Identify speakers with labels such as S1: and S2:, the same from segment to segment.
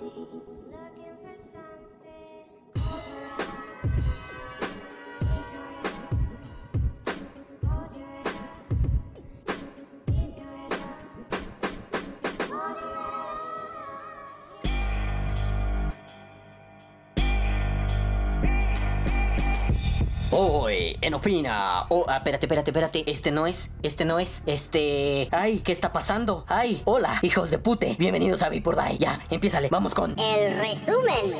S1: Just looking for something. Hoy, en Opina. Oh, ah, espérate, espérate, espérate. Este no es, este no es, este. Ay, ¿qué está pasando? Ay, hola, hijos de pute. Bienvenidos a Vapor Ya, empiézale, vamos con.
S2: El resumen.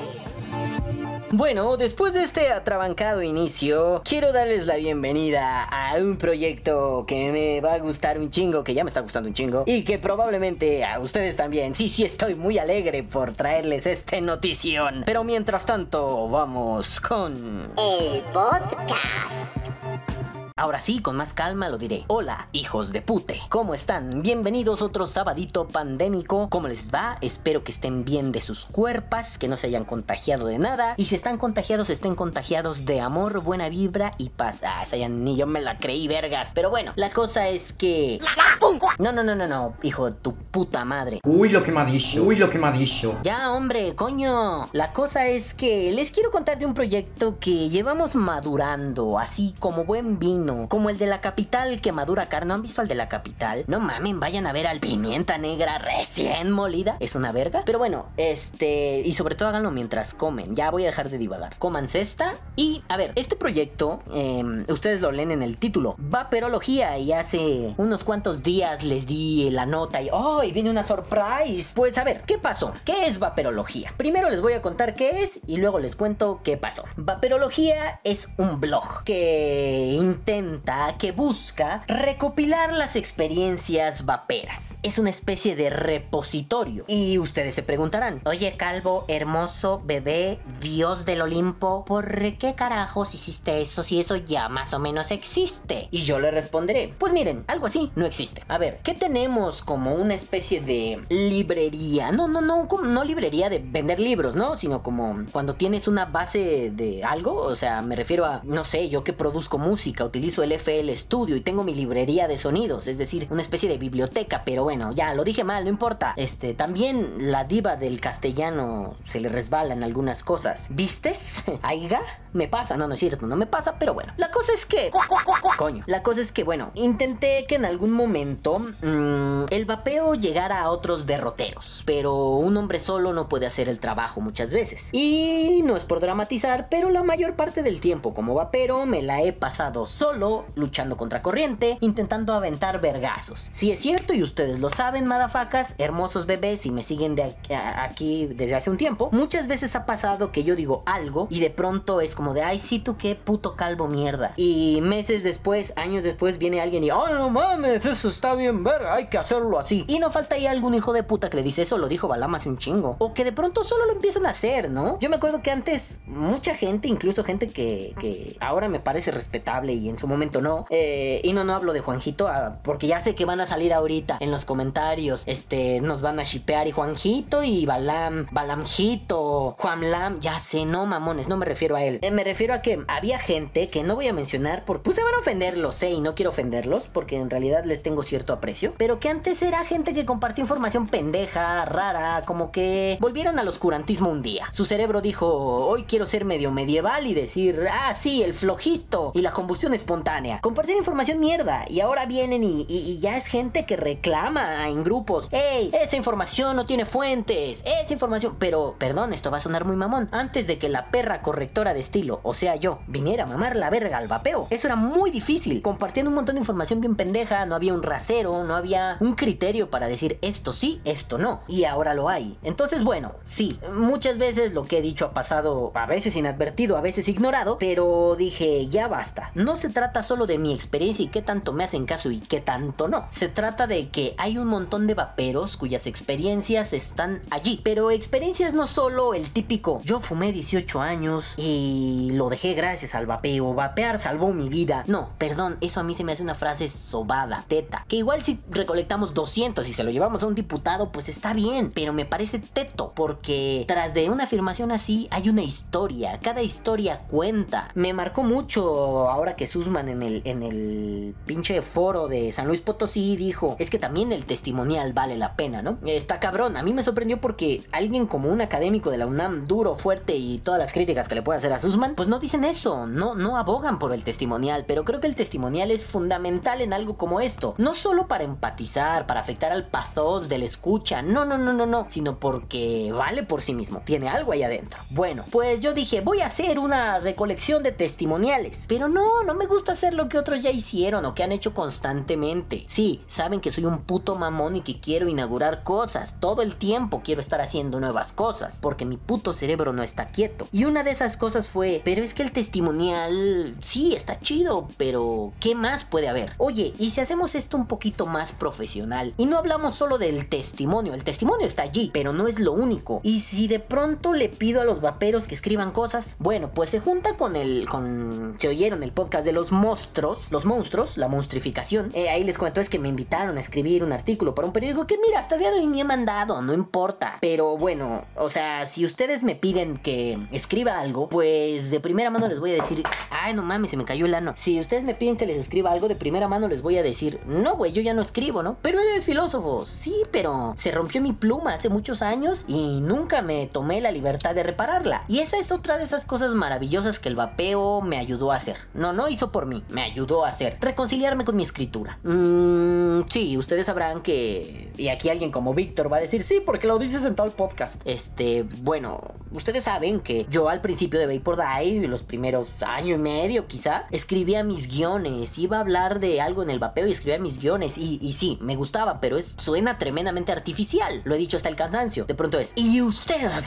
S1: Bueno, después de este atrabancado inicio, quiero darles la bienvenida a un proyecto que me va a gustar un chingo, que ya me está gustando un chingo, y que probablemente a ustedes también. Sí, sí, estoy muy alegre por traerles este notición. Pero mientras tanto, vamos con...
S2: El podcast.
S1: Ahora sí, con más calma lo diré. Hola, hijos de pute. ¿Cómo están? Bienvenidos a otro sabadito pandémico. ¿Cómo les va? Espero que estén bien de sus cuerpos, que no se hayan contagiado de nada. Y si están contagiados, estén contagiados de amor, buena vibra y paz. Ah, esa ya ni yo me la creí, vergas. Pero bueno, la cosa es que... No, no, no, no, no, hijo de tu puta madre.
S3: Uy, lo que me ha dicho. Uy, lo que me ha dicho.
S1: Ya, hombre, coño. La cosa es que les quiero contar de un proyecto que llevamos madurando, así como buen vino como el de la capital que madura carne. ¿No han visto al de la capital? No mamen, vayan a ver al pimienta negra recién molida. Es una verga. Pero bueno, este. Y sobre todo háganlo mientras comen. Ya voy a dejar de divagar. Coman cesta. Y a ver, este proyecto, em, ustedes lo leen en el título. Vaperología. Y hace unos cuantos días les di la nota y. ¡Oh! Y viene una surprise. Pues a ver, ¿qué pasó? ¿Qué es vaperología? Primero les voy a contar qué es y luego les cuento qué pasó. Vaperología es un blog que intenta que busca recopilar las experiencias vaperas. Es una especie de repositorio. Y ustedes se preguntarán, oye calvo, hermoso, bebé, dios del Olimpo, ¿por qué carajos hiciste eso si eso ya más o menos existe? Y yo le responderé, pues miren, algo así no existe. A ver, ¿qué tenemos como una especie de librería? No, no, no, no librería de vender libros, ¿no? Sino como cuando tienes una base de algo, o sea, me refiero a, no sé, yo que produzco música, utilizo el FL Studio y tengo mi librería de sonidos, es decir, una especie de biblioteca, pero bueno, ya lo dije mal, no importa. Este, también la diva del castellano se le resbala en algunas cosas. ¿Vistes? ¿Aiga? Me pasa, no, no es cierto, no me pasa, pero bueno. La cosa es que... Coño, la cosa es que, bueno, intenté que en algún momento mm, el vapeo llegara a otros derroteros, pero un hombre solo no puede hacer el trabajo muchas veces. Y no es por dramatizar, pero la mayor parte del tiempo como vapero me la he pasado solo luchando contra corriente, intentando aventar vergazos. Si es cierto y ustedes lo saben, madafacas, hermosos bebés, y me siguen de aquí, desde hace un tiempo, muchas veces ha pasado que yo digo algo y de pronto es como de, ay, sí, tú qué puto calvo mierda. Y meses después, años después, viene alguien y, oh, no mames, eso está bien verga, hay que hacerlo así. Y no falta ahí algún hijo de puta que le dice, eso lo dijo Balam hace un chingo. O que de pronto solo lo empiezan a hacer, ¿no? Yo me acuerdo que antes mucha gente, incluso gente que, que ahora me parece respetable y en su momento no. Eh, y no, no hablo de Juanjito, ah, porque ya sé que van a salir ahorita en los comentarios. Este, nos van a shipear y Juanjito y Balam, Balamjito, Juanlam, ya sé, no mamones, no me refiero a él. Eh, me refiero a que había gente que no voy a mencionar porque pues se van a ofender, lo sé, y no quiero ofenderlos porque en realidad les tengo cierto aprecio. Pero que antes era gente que compartía información pendeja, rara, como que volvieron al oscurantismo un día. Su cerebro dijo, hoy quiero ser medio medieval y decir, ah, sí, el flojisto y la combustión es Compartir información mierda. Y ahora vienen y, ya es gente que reclama en grupos. ¡Ey! Esa información no tiene fuentes. Esa información. Pero, perdón, esto va a sonar muy mamón. Antes de que la perra correctora de estilo, o sea yo, viniera a mamar la verga al vapeo. Eso era muy difícil. Compartiendo un montón de información bien pendeja. No había un rasero, no había un criterio para decir esto sí, esto no. Y ahora lo hay. Entonces, bueno, sí. Muchas veces lo que he dicho ha pasado a veces inadvertido, a veces ignorado. Pero dije, ya basta. No se trata solo de mi experiencia y qué tanto me hacen caso y qué tanto no. Se trata de que hay un montón de vaperos cuyas experiencias están allí. Pero experiencias no solo el típico, yo fumé 18 años y lo dejé gracias al vapeo, vapear salvó mi vida. No, perdón, eso a mí se me hace una frase sobada, teta, que igual si recolectamos 200 y se lo llevamos a un diputado, pues está bien, pero me parece teto, porque tras de una afirmación así hay una historia, cada historia cuenta. Me marcó mucho ahora que En el, pinche foro de San Luis Potosí dijo, es que también el testimonial vale la pena, ¿no? Está cabrón, a mí me sorprendió porque alguien como un académico de la UNAM, duro, fuerte y todas las críticas que le puede hacer a Susman, pues no dicen eso, no, no abogan por el testimonial, pero creo que el testimonial es fundamental en algo como esto, no solo para empatizar, para afectar al pathos del escucha, no, no, no, no, no, sino porque vale por sí mismo, tiene algo ahí adentro. Bueno, pues yo dije, voy a hacer una recolección de testimoniales, pero no, no me gusta hacer lo que otros ya hicieron o que han hecho constantemente. Sí, saben que soy un puto mamón y que quiero inaugurar cosas, todo el tiempo quiero estar haciendo nuevas cosas, porque mi puto cerebro no está quieto. Y una de esas cosas fue, pero es que el testimonial sí está chido, pero ¿qué más puede haber? Oye, ¿y si hacemos esto un poquito más profesional? Y no hablamos solo del testimonio, el testimonio está allí, pero no es lo único. Y si de pronto le pido a los vaperos que escriban cosas, bueno, pues se junta con el, con, se oyeron el podcast de los monstruos, los monstruos, la monstrificación. Eh, ahí les cuento es que me invitaron a escribir un artículo para un periódico que mira, hasta día de hoy ni he mandado, no importa. Pero bueno, o sea, si ustedes me piden que escriba algo, pues de primera mano les voy a decir, ay, no mames, se me cayó el ano. Si ustedes me piden que les escriba algo, de primera mano les voy a decir, no, güey, yo ya no escribo, ¿no? Pero eres filósofo, sí, pero se rompió mi pluma hace muchos años y nunca me tomé la libertad de repararla. Y esa es otra de esas cosas maravillosas que el vapeo me ayudó a hacer. No, no hizo por me ayudó a hacer. Reconciliarme con mi escritura. Mmm, sí, ustedes sabrán que... Y aquí alguien como Víctor va a decir, sí, porque lo dices en tal podcast. Este, bueno, ustedes saben que yo al principio de Vapor Die, los primeros año y medio quizá, escribía mis guiones, iba a hablar de algo en el vapeo y escribía mis guiones. Y, y sí, me gustaba, pero es, suena tremendamente artificial. Lo he dicho hasta el cansancio. De pronto es, ¿y usted,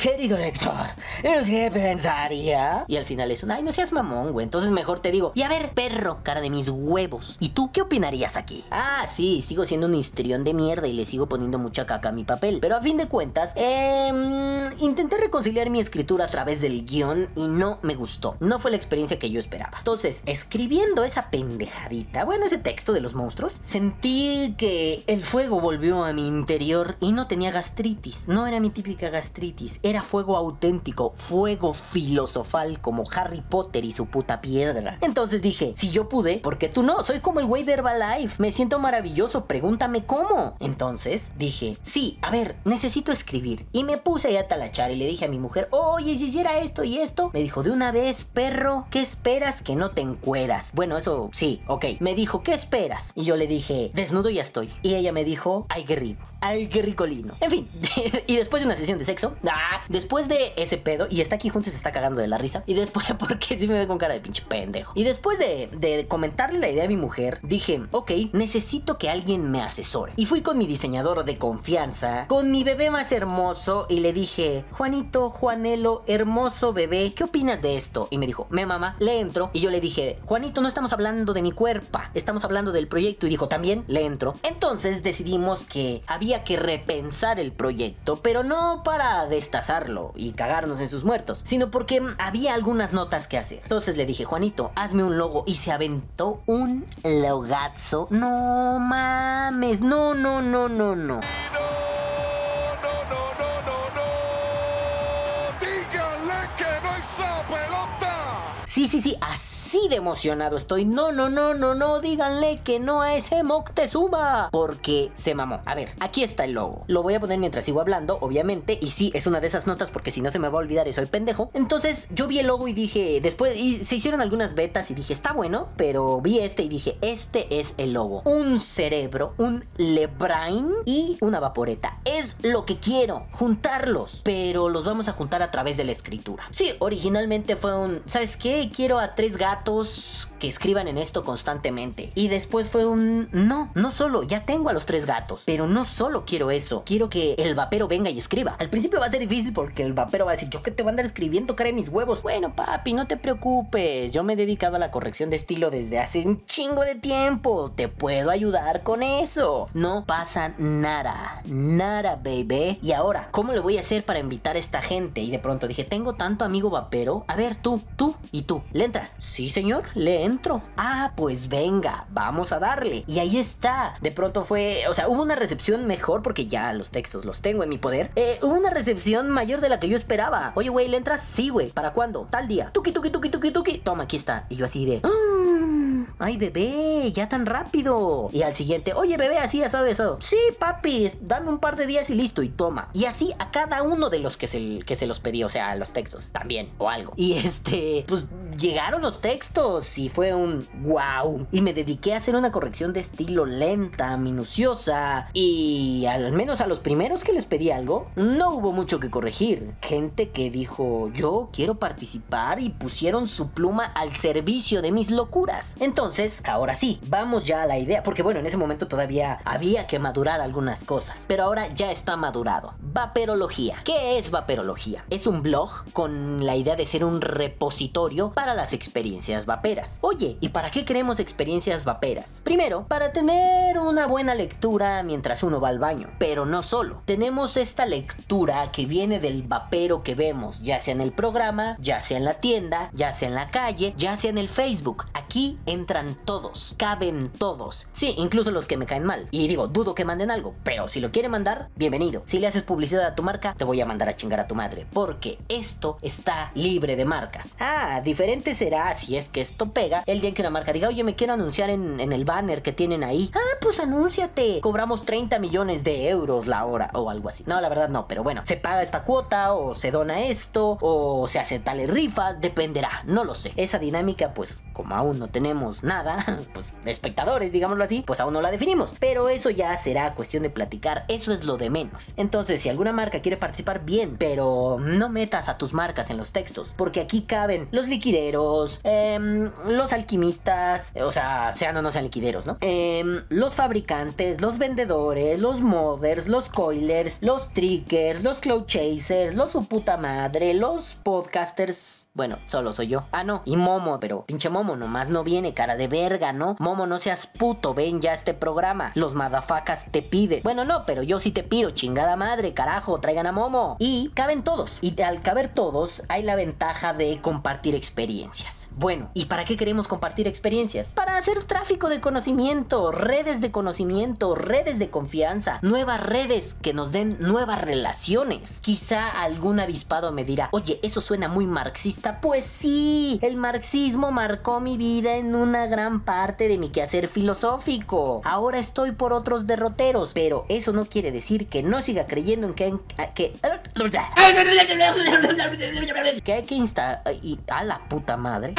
S1: querido lector, qué pensaría? Y al final es, ay, no seas mamón, güey. Entonces mejor te digo, y a ver, perro, cara de mis huevos. ¿Y tú qué opinarías aquí? Ah, sí, sigo siendo un histrión de mierda y le sigo poniendo mucha caca a mi papel. Pero a fin de cuentas, eh, intenté reconciliar mi escritura a través del guion y no me gustó. No fue la experiencia que yo esperaba. Entonces, escribiendo esa pendejadita, bueno, ese texto de los monstruos, sentí que el fuego volvió a mi interior y no tenía gastritis. No era mi típica gastritis, era fuego auténtico, fuego filosofal como Harry Potter y su puta piedra. Entonces dije, si yo pude, ¿por qué tú no? Soy como el güey de Herbalife, me siento maravilloso, pregúntame cómo. Entonces dije, sí, a ver, necesito escribir. Y me puse a talachar y le dije a mi mujer, oye, si hiciera esto y esto. Me dijo, de una vez, perro, ¿qué esperas que no te encueras? Bueno, eso sí, ok. Me dijo, ¿qué esperas? Y yo le dije, desnudo ya estoy. Y ella me dijo, ay, qué rico. Ay, qué ricolino. En fin, y después de una sesión de sexo, ah, después de ese pedo, y está aquí junto y se está cagando de la risa. Y después, porque sí me ve con cara de pinche pendejo. Y después de, de comentarle la idea a mi mujer, dije, ok, necesito que alguien me asesore. Y fui con mi diseñador de confianza, con mi bebé más hermoso, y le dije, Juanito, Juanelo, hermoso bebé, ¿qué opinas de esto? Y me dijo, me mamá, le entro. Y yo le dije, Juanito, no estamos hablando de mi cuerpo, estamos hablando del proyecto. Y dijo, también le entro. Entonces decidimos que había que repensar el proyecto, pero no para destazarlo y cagarnos en sus muertos, sino porque había algunas notas que hacer. Entonces le dije, Juanito, hazme un logo y se aventó un logazo. No mames, no, no, no, no, no. Sí, sí, sí, así de emocionado estoy. No, no, no, no, no, díganle que no a ese Moctezuma. Porque se mamó. A ver, aquí está el logo. Lo voy a poner mientras sigo hablando, obviamente. Y sí, es una de esas notas porque si no se me va a olvidar y soy pendejo. Entonces yo vi el logo y dije, después, y se hicieron algunas betas y dije, está bueno. Pero vi este y dije, este es el logo. Un cerebro, un Lebrain y una vaporeta. Es lo que quiero, juntarlos. Pero los vamos a juntar a través de la escritura. Sí, originalmente fue un, ¿sabes qué? quiero a tres gatos status que escriban en esto constantemente. Y después fue un no, no solo, ya tengo a los tres gatos, pero no solo quiero eso, quiero que el vapero venga y escriba. Al principio va a ser difícil porque el vapero va a decir, yo que te voy a andar escribiendo, cara de mis huevos. Bueno, papi, no te preocupes, yo me he dedicado a la corrección de estilo desde hace un chingo de tiempo, te puedo ayudar con eso. No pasa nada, nada, baby. Y ahora, ¿cómo le voy a hacer para invitar a esta gente? Y de pronto dije, tengo tanto amigo vapero. A ver, tú, tú y tú, ¿le entras? Sí, señor, le entro. Ah, pues venga, vamos a darle. Y ahí está. De pronto fue, o sea, hubo una recepción mejor porque ya los textos los tengo en mi poder. Eh, hubo una recepción mayor de la que yo esperaba. Oye, güey, ¿le entras? Sí, güey. ¿Para cuándo? Tal día. Tuki, tuki, tuki, tuki, tuki. Toma, aquí está. Y yo así de... "Mm, Ay, bebé, ya tan rápido. Y al siguiente, oye, bebé, así, asado, asado. Sí, papi, dame un par de días y listo, y toma. Y así a cada uno de los que se, que se los pedí, o sea, los textos también, o algo. Y este, pues llegaron los textos y fue un wow. Y me dediqué a hacer una corrección de estilo lenta, minuciosa. Y al menos a los primeros que les pedí algo, no hubo mucho que corregir. Gente que dijo, yo quiero participar y pusieron su pluma al servicio de mis locuras. Entonces, ahora sí, vamos ya a la idea. Porque bueno, en ese momento todavía había que madurar algunas cosas. Pero ahora ya está madurado. Vaperología. ¿Qué es vaperología? Es un blog con la idea de ser un repositorio para las experiencias vaperas. Oye, ¿y para qué queremos experiencias vaperas? Primero, para tener una buena lectura mientras uno va al baño. Pero no solo. Tenemos esta lectura que viene del vapero que vemos, ya sea en el programa, ya sea en la tienda, ya sea en la calle, ya sea en el Facebook. Aquí entran todos, caben todos. Sí, incluso los que me caen mal. Y digo, dudo que manden algo, pero si lo quieren mandar, bienvenido. Si le haces publicidad a tu marca, te voy a mandar a chingar a tu madre, porque esto está libre de marcas. Ah, diferente será si es que esto pega el día en que una marca diga, oye, me quiero anunciar en, en el banner que tienen ahí. Ah, pues anúnciate. Cobramos 30 millones de euros la hora o algo así. No, la verdad no, pero bueno, se paga esta cuota o se dona esto o se hace tales rifas, dependerá, no lo sé. Esa dinámica, pues como aún no tenemos nada, pues espectadores, digámoslo así, pues aún no la definimos. Pero eso ya será cuestión de platicar, eso es lo de menos. Entonces, si alguna marca quiere participar, bien, pero no metas a tus marcas en los textos, porque aquí caben los em, los alquimistas, o sea, sean o no sean liquideros, ¿no? Em, los fabricantes, los vendedores, los modders, los coilers, los trickers, los cloud chasers, los su puta madre, los podcasters. Bueno, solo soy yo. Ah, no. Y Momo, pero pinche Momo nomás no viene, cara de verga, ¿no? Momo, no seas puto, ven ya este programa. Los madafacas te piden. Bueno, no, pero yo sí te pido, chingada madre, carajo, traigan a Momo. Y caben todos. Y al caber todos, hay la ventaja de compartir experiencias. Bueno, ¿y para qué queremos compartir experiencias? Para hacer tráfico de conocimiento, redes de conocimiento, redes de confianza, nuevas redes que nos den nuevas relaciones. Quizá algún avispado me dirá, oye, eso suena muy marxista. Pues sí, el marxismo marcó mi vida en una gran parte de mi quehacer filosófico. Ahora estoy por otros derroteros, pero eso no quiere decir que no siga creyendo en que... Que que hay que insta... Y, a la puta madre.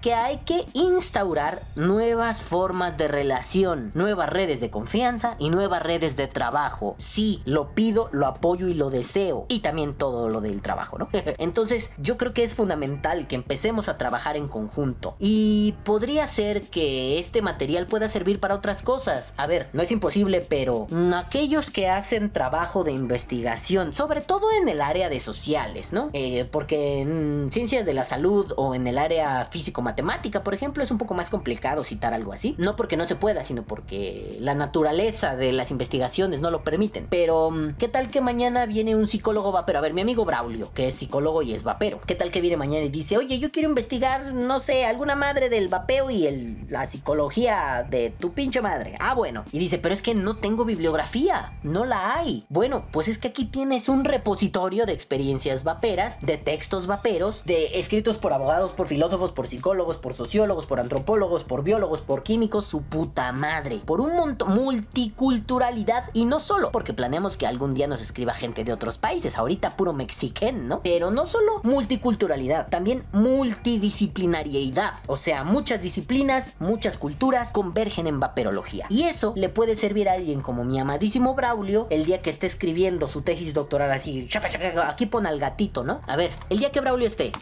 S1: Que hay que instaurar nuevas formas de relación, nuevas redes de confianza y nuevas redes de trabajo. Sí, lo pido, lo apoyo y lo deseo. Y también todo lo del trabajo, ¿no? Entonces, yo creo que es fundamental que empecemos a trabajar en conjunto. Y podría ser que este material pueda servir para otras cosas. A ver, no es imposible, pero aquellos que hacen trabajo de investigación, sobre todo en el área de sociales, ¿no? Eh, porque en ciencias de la salud o en el área físico-matemática, por ejemplo, es un poco más complicado citar algo así. No porque no se pueda, sino porque la naturaleza de las investigaciones no lo permiten. Pero, mm, ¿qué tal que mañana viene un psicólogo vapero? A ver, mi amigo Braulio, que es psicólogo y es vapero. ¿Qué tal que viene mañana y dice, oye, yo quiero investigar, no sé, alguna madre del vapeo y el, la psicología de tu pinche madre? Ah, bueno. Y dice, pero es que no tengo bibliografía, no la hay. Bueno, pues es que aquí tienes un repositorio de experiencias vaperas, de textos vaperos, de escritos por abogados, por filósofos, por psicólogos, por sociólogos, por antropólogos, por biólogos, por químicos, su puta madre. Por un montón, multiculturalidad y no solo, porque planeamos que algún día nos escriba gente de otros países, ahorita puro mexiquén, ¿no? Pero no solo multiculturalidad, también multidisciplinariedad. O sea, muchas disciplinas, muchas culturas convergen en vaperología. Y eso le puede servir a alguien como mi amadísimo Braulio el día que esté escribiendo su tesis doctoral así, chaca, chaca, aquí pon al gatito, ¿no? A ver, el día que Braulio esté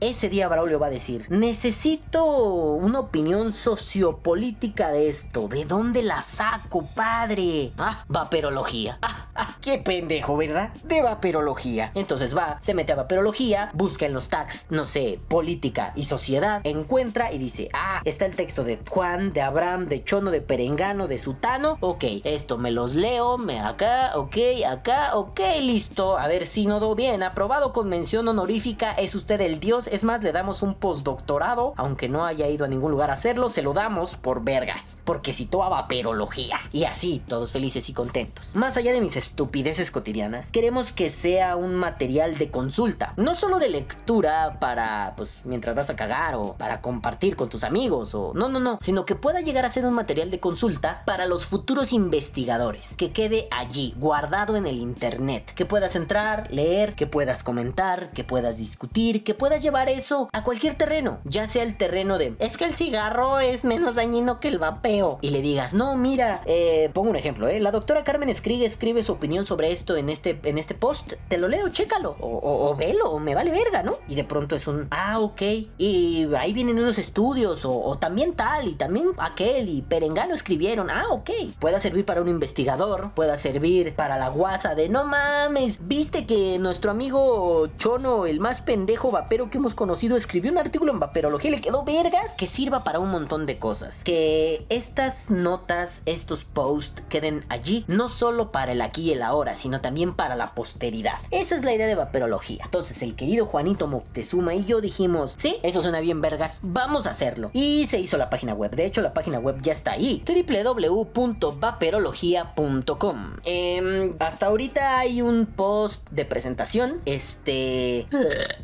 S1: ese día Braulio va a decir, necesito una opinión sociopolítica de esto. ¿De dónde la saco, padre? Ah, vaperología. Ah, ah, qué pendejo, ¿verdad? De vaperología. Entonces va, se mete a vaperología, busca en los tags, no sé, política y sociedad, encuentra y dice, ah, está el texto de Juan, de Abraham, de Chono, de Perengano, de Sutano. Ok, esto me los leo, me acá, ok, acá, ok, listo. A ver, si no do bien, aprobado con mención honorífica, es usted el dios. Es más, le damos un postdoctorado, aunque no haya ido a ningún lugar a hacerlo, se lo damos por vergas, porque citó a vaperología. Y así, todos felices y contentos. Más allá de mis estupideces cotidianas, queremos que sea un material de consulta, no solo de lectura para, pues, mientras vas a cagar o para compartir con tus amigos o no, no, no, sino que pueda llegar a ser un material de consulta para los futuros investigadores, que quede allí, guardado en el internet, que puedas entrar, leer, que puedas comentar, que puedas discutir, que puedas llevar eso a cualquier terreno, ya sea el terreno de, es que el cigarro es menos dañino que el vapeo, y le digas, no, mira, eh, pongo un ejemplo, eh, la doctora Carmen escribe, escribe su opinión sobre esto en este, en este post, te lo leo, chécalo, o, o, velo, me vale verga, ¿no? Y de pronto es un, ah, ok, y ahí vienen unos estudios, o, o también tal, y también aquel, y Perengano escribieron, ah, ok, pueda servir para un investigador, pueda servir para la guasa de, no mames, viste que nuestro amigo Chono, el más pendejo vapero que hemos conocido, escribió un artículo en vaperología y le quedó vergas, que sirva para un montón de cosas, que estas notas, estos posts queden allí, no solo para el aquí y el ahora, sino también para la posteridad. Esa es la idea de vaperología. Entonces el querido Juanito Moctezuma y yo dijimos, sí, eso suena bien vergas, vamos a hacerlo. Y se hizo la página web, de hecho la página web ya está ahí, www.vaperología.com. Eh, hasta ahorita hay un post de presentación, este...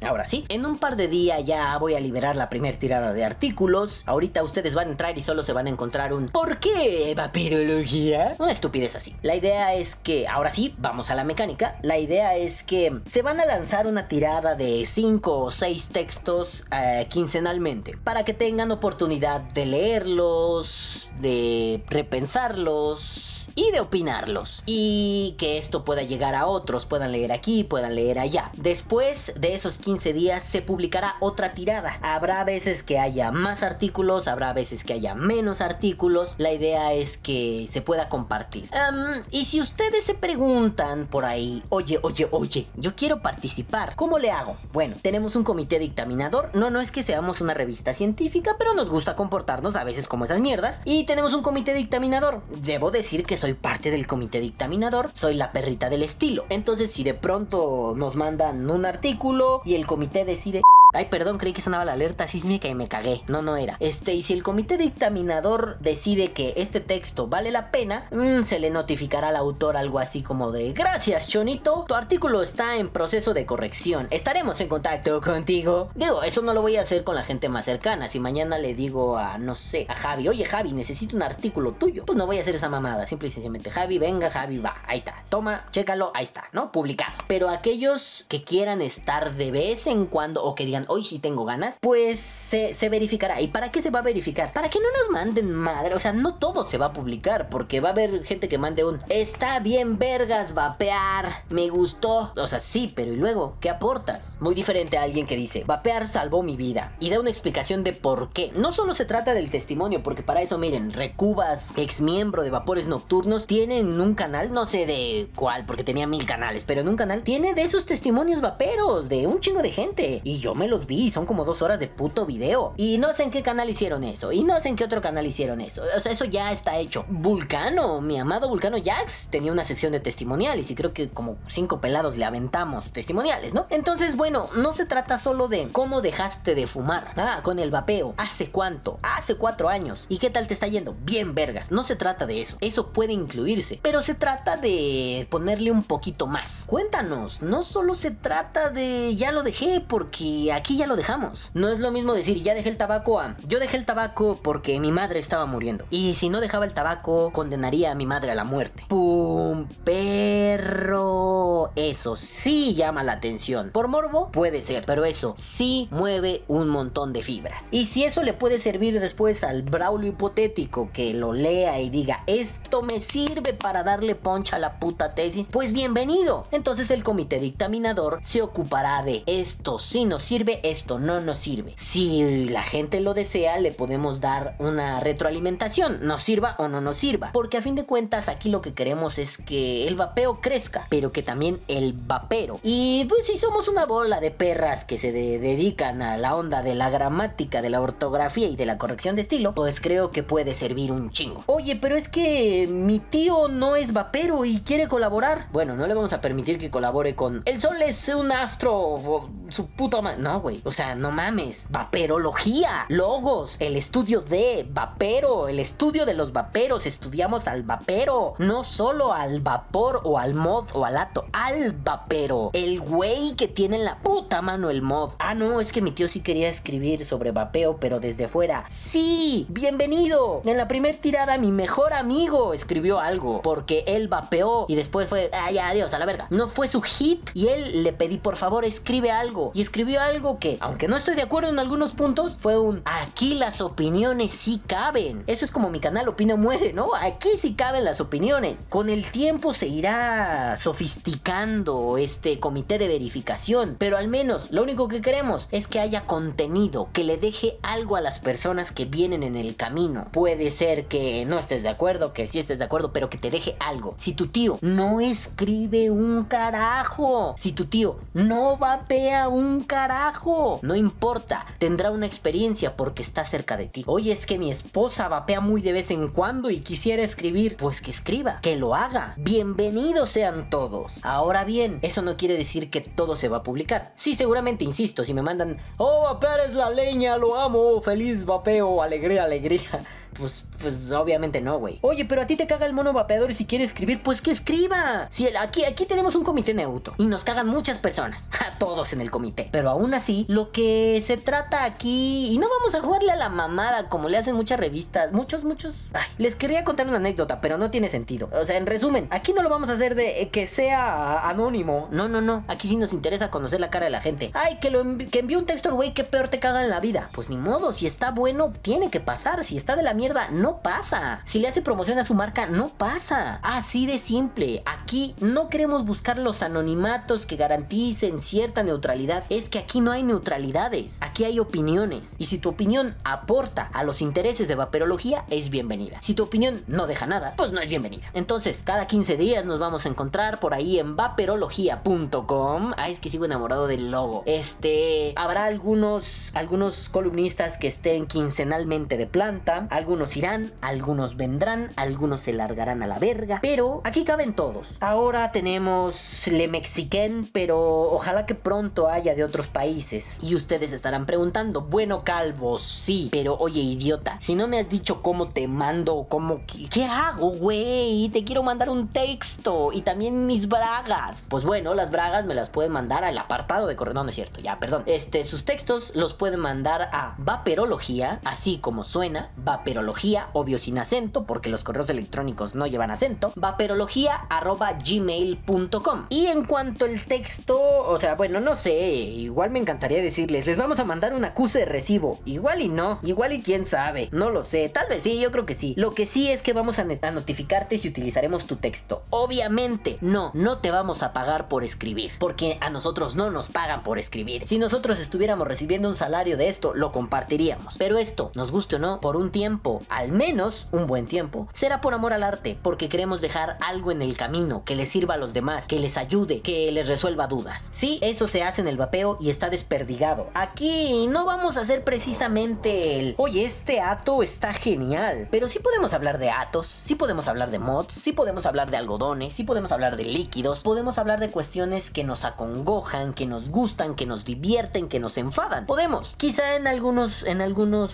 S1: Ahora sí, en un par de días ya voy a liberar la primera tirada de artículos. Ahorita ustedes van a entrar y solo se van a encontrar un ¿Por qué vaporología? Una estupidez así. La idea es que, ahora sí, vamos a la mecánica. La idea es que se van a lanzar una tirada de 5 o 6 textos eh, quincenalmente para que tengan oportunidad de leerlos, de repensarlos y de opinarlos. Y que esto pueda llegar a otros, puedan leer aquí, puedan leer allá. Después de esos 15 días se publicará otra tirada. Habrá veces que haya más artículos, habrá veces que haya menos artículos. La idea es que se pueda compartir. Y si ustedes se preguntan por ahí, oye, oye, oye, yo quiero participar, ¿cómo le hago? Bueno, tenemos un comité dictaminador. No, no es que seamos una revista científica, pero nos gusta comportarnos a veces como esas mierdas. Y tenemos un comité dictaminador. Debo decir que soy parte del comité dictaminador, soy la perrita del estilo. Entonces, si de pronto nos mandan un artículo y el comité decide Ay, perdón, creí que sonaba la alerta sísmica y me cagué. No, no era. Este, y si el comité dictaminador decide que este texto vale la pena, mmm, se le notificará al autor algo así como de Gracias, Chonito. Tu artículo está en proceso de corrección. Estaremos en contacto contigo. Digo, eso no lo voy a hacer con la gente más cercana. Si mañana le digo a, no sé, a Javi, oye Javi, necesito un artículo tuyo. Pues no voy a hacer esa mamada. Simple y sencillamente, Javi, venga, Javi, va. Ahí está. Toma, chécalo, ahí está, ¿no? Publicado. Pero aquellos que quieran estar de vez en cuando o que digan, hoy sí tengo ganas, pues se, se, verificará. ¿Y para qué se va a verificar? Para que no nos manden madre. O sea, no todo se va a publicar, porque va a haber gente que mande un está bien, vergas, vapear, me gustó. O sea, sí, pero ¿y luego? ¿Qué aportas? Muy diferente a alguien que dice, vapear salvó mi vida y da una explicación de por qué. No solo se trata del testimonio, porque para eso, miren, Recubas, ex miembro de Vapores Nocturnos, tienen un canal, no sé de cuál, porque tenía mil canales, pero en un canal tiene de esos testimonios vaperos de un chingo de gente. Y yo me los vi, son como dos horas de puto video. Y no sé en qué canal hicieron eso, y no sé en qué otro canal hicieron eso. O sea, eso ya está hecho. Vulcano, mi amado Vulcano Jax, tenía una sección de testimoniales y creo que como cinco pelados le aventamos testimoniales, ¿no? Entonces, bueno, no se trata solo de cómo dejaste de fumar. Ah, con el vapeo. ¿Hace cuánto? Hace cuatro años. ¿Y qué tal te está yendo? Bien, vergas. No se trata de eso. Eso puede incluirse. Pero se trata de ponerle un poquito más. Cuéntanos. No solo se trata de ya lo dejé porque aquí ya lo dejamos. No es lo mismo decir ya dejé el tabaco a yo dejé el tabaco porque mi madre estaba muriendo. Y si no dejaba el tabaco, condenaría a mi madre a la muerte. ¡Pum! Perro. Eso sí llama la atención. Por morbo, puede ser, pero eso sí mueve un montón de fibras. Y si eso le puede servir después al Braulio hipotético que lo lea y diga esto me sirve para darle poncha a la puta tesis, pues bienvenido. Entonces el comité dictaminador se ocupará de esto si nos sirve esto no nos sirve. Si la gente lo desea, le podemos dar una retroalimentación, nos sirva o no nos sirva. Porque a fin de cuentas aquí lo que queremos es que el vapeo crezca, pero que también el vapero. Y pues si somos una bola de perras que se dedican a la onda de la gramática, de la ortografía y de la corrección de estilo, pues creo que puede servir un chingo. Oye, pero es que mi tío no es vapero y quiere colaborar. Bueno, no le vamos a permitir que colabore con El Sol es un astro, su puta madre. No, güey. O sea, no mames. Vaperología, logos, el estudio de vapero, el estudio de los vaperos. Estudiamos al vapero, no solo al vapor o al mod o al ato, al vapero. El güey que tiene en la puta mano el mod. Ah, no, es que mi tío sí quería escribir sobre vapeo, pero desde fuera. Sí, bienvenido. En la primera tirada, mi mejor amigo escribió algo porque él vapeó y después fue, ay, adiós, a la verga. No fue su hit y él le pedí por favor escribe algo. Y escribió algo que, aunque no estoy de acuerdo en algunos puntos, fue un aquí las opiniones sí caben. Eso es como mi canal Opina Muere, ¿no? Aquí sí caben las opiniones. Con el tiempo se irá sofisticando este comité de verificación, pero al menos lo único que queremos es que haya contenido que le deje algo a las personas que vienen en el camino. Puede ser que no estés de acuerdo, que sí estés de acuerdo, pero que te deje algo. Si tu tío no escribe un carajo, si tu tío no vapea un carajo. No importa, tendrá una experiencia porque está cerca de ti. Oye, es que mi esposa vapea muy de vez en cuando y quisiera escribir. Pues que escriba, que lo haga. Bienvenidos sean todos. Ahora bien, eso no quiere decir que todo se va a publicar. Sí, seguramente, insisto, si me mandan, oh, vapear es la leña, lo amo, feliz vapeo, alegría, alegría. Pues, pues obviamente no, güey. Oye, pero a ti te caga el mono vapeador y si quiere escribir, pues que escriba. Si aquí, aquí tenemos un comité neutro y nos cagan muchas personas, a todos en el comité. Pero aún así, lo que se trata aquí, y no vamos a jugarle a la mamada como le hacen muchas revistas, muchos, muchos. Ay, les quería contar una anécdota, pero no tiene sentido. O sea, en resumen, aquí no lo vamos a hacer de que sea anónimo. No, no, no. Aquí sí nos interesa conocer la cara de la gente. Ay, que lo que envíe un texto, güey, que peor te caga en la vida. Pues ni modo, si está bueno, tiene que pasar. Si está de la mierda, no pasa. Si le hace promoción a su marca, no pasa. Así de simple. Aquí no queremos buscar los anonimatos que garanticen cierta neutralidad. Es que aquí no hay neutralidades. Aquí hay opiniones. Y si tu opinión aporta a los intereses de vaperología, es bienvenida. Si tu opinión no deja nada, pues no es bienvenida. Entonces, cada 15 días nos vamos a encontrar por ahí en vaperología.com. Ah, es que sigo enamorado del logo. Este, habrá algunos, algunos columnistas que estén quincenalmente de planta. Irán algunos vendrán, algunos se largarán a la verga, pero aquí caben todos. Ahora tenemos Le Mexiquen, pero ojalá que pronto haya de otros países. Y ustedes estarán preguntando, bueno, calvos, sí, pero oye, idiota, si no me has dicho cómo te mando, cómo, ¿qué, hago, güey? Te quiero mandar un texto y también mis bragas. Pues bueno, las bragas me las pueden mandar al apartado de correo, no es cierto, ya, perdón. Este, sus textos los pueden mandar a vaperología, así como suena, vaperología obvio sin acento, porque los correos electrónicos no llevan acento, vaperología.gmail.com. Y en cuanto al texto, o sea, bueno, no sé, igual me encantaría decirles, les vamos a mandar un acuse de recibo. Igual y no, igual y quién sabe, no lo sé, tal vez sí, yo creo que sí. Lo que sí es que vamos a, a notificarte si utilizaremos tu texto. Obviamente, no, no te vamos a pagar por escribir, porque a nosotros no nos pagan por escribir. Si nosotros estuviéramos recibiendo un salario de esto, lo compartiríamos. Pero esto, nos guste o no, por un tiempo, al menos un buen tiempo, será por amor al arte, porque queremos dejar algo en el camino que les sirva a los demás, que les ayude, que les resuelva dudas. Sí, eso se hace en el vapeo y está desperdigado. Aquí no vamos a hacer precisamente el, oye, este ato está genial, pero sí podemos hablar de atos, sí podemos hablar de mods, sí podemos hablar de algodones, sí podemos hablar de líquidos, podemos hablar de cuestiones que nos acongojan, que nos gustan, que nos divierten, que nos enfadan. Podemos, quizá en algunos, en algunos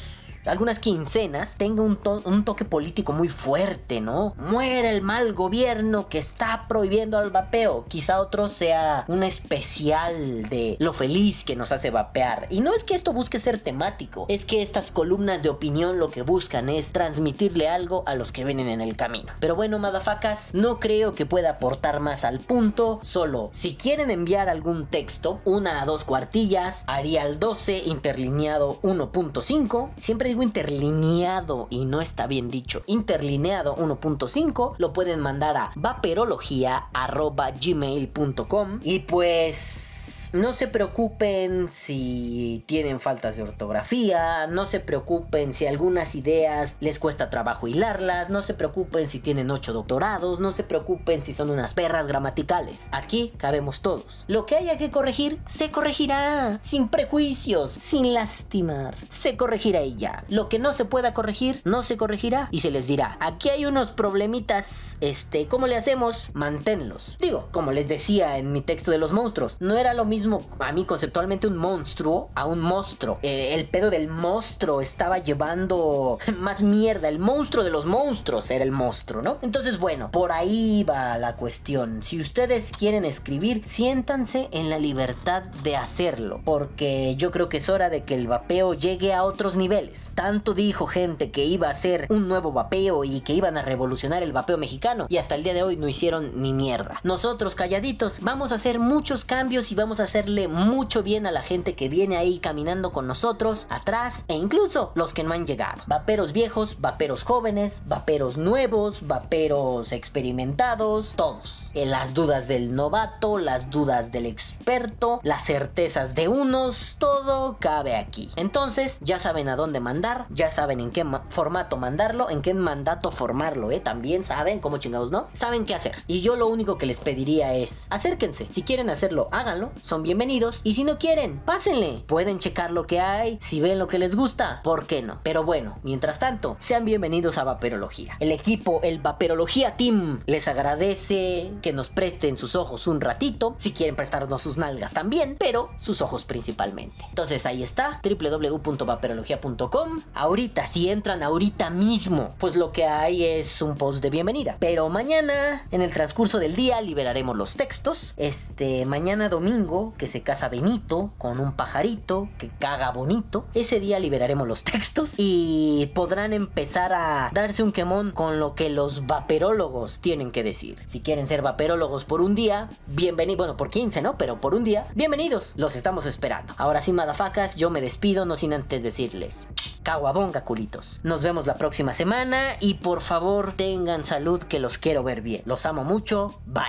S1: algunas quincenas tenga un, toque político muy fuerte, ¿no? Muere el mal gobierno que está prohibiendo el vapeo. Quizá otro sea un especial de lo feliz que nos hace vapear. Y no es que esto busque ser temático, es que estas columnas de opinión lo que buscan es transmitirle algo a los que vienen en el camino. Pero bueno, madafacas, no creo que pueda aportar más al punto. Solo, si quieren enviar algún texto, una a dos cuartillas, Arial 12 interlineado 1.5, siempre digo interlineado y no está bien dicho, interlineado 1.5, lo pueden mandar a vaperología.gmail.com y pues no se preocupen si tienen faltas de ortografía, no se preocupen si algunas ideas les cuesta trabajo hilarlas, no se preocupen si tienen ocho doctorados, no se preocupen si son unas perras gramaticales. Aquí cabemos todos. Lo que haya que corregir, se corregirá, sin prejuicios, sin lastimar. Se corregirá ya. Lo que no se pueda corregir, no se corregirá y se les dirá, aquí hay unos problemitas, este, ¿cómo le hacemos? Manténlos. Digo, como les decía en mi texto de los monstruos, no era lo mismo a mí conceptualmente un monstruo a un monstruo. Eh, el pedo del monstruo estaba llevando más mierda. El monstruo de los monstruos era el monstruo, ¿no? Entonces, bueno, por ahí va la cuestión. Si ustedes quieren escribir, siéntanse en la libertad de hacerlo. Porque yo creo que es hora de que el vapeo llegue a otros niveles. Tanto dijo gente que iba a ser un nuevo vapeo y que iban a revolucionar el vapeo mexicano. Y hasta el día de hoy no hicieron ni mierda. Nosotros calladitos vamos a hacer muchos cambios y vamos a hacerle mucho bien a la gente que viene ahí caminando con nosotros, atrás e incluso los que no han llegado. Vaperos viejos, vaperos jóvenes, vaperos nuevos, vaperos experimentados, todos. En las dudas del novato, las dudas del experto, las certezas de unos, todo cabe aquí. Entonces, ya saben a dónde mandar, ya saben en qué formato mandarlo, en qué mandato formarlo, ¿eh? También saben cómo chingados, ¿no? Saben qué hacer. Y yo lo único que les pediría es, acérquense. Si quieren hacerlo, háganlo, bienvenidos. Y si no quieren, pásenle. Pueden checar lo que hay, si ven lo que les gusta, ¿por qué no? Pero bueno, mientras tanto, sean bienvenidos a Vaperología. El equipo, el Vaperología Team, les agradece que nos presten sus ojos un ratito. Si quieren prestarnos sus nalgas también, pero sus ojos principalmente. Entonces ahí está, www.vaperología.com. Ahorita, si entran ahorita mismo, pues lo que hay es un post de bienvenida. Pero mañana, en el transcurso del día, liberaremos los textos. Este, mañana domingo, que se casa Benito con un pajarito que caga bonito. Ese día liberaremos los textos y podrán empezar a darse un quemón con lo que los vaperólogos tienen que decir. Si quieren ser vaperólogos por un día, bienvenidos. Bueno, por 15, ¿no? Pero por un día, bienvenidos. Los estamos esperando. Ahora sí, madafacas, yo me despido, no sin antes decirles. Caguabonga, culitos. Nos vemos la próxima semana y por favor tengan salud que los quiero ver bien. Los amo mucho. Bye.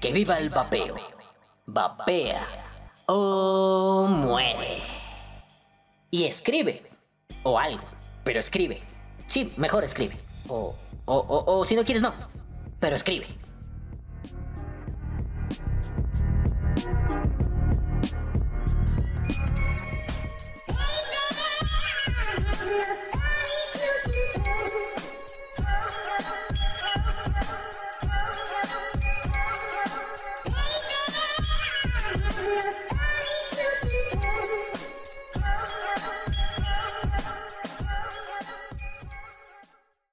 S1: Que viva el vapeo. Vapea o muere. Y escribe. O algo. Pero escribe. Sí, mejor escribe. O, o, o, o si no quieres, no. Pero escribe.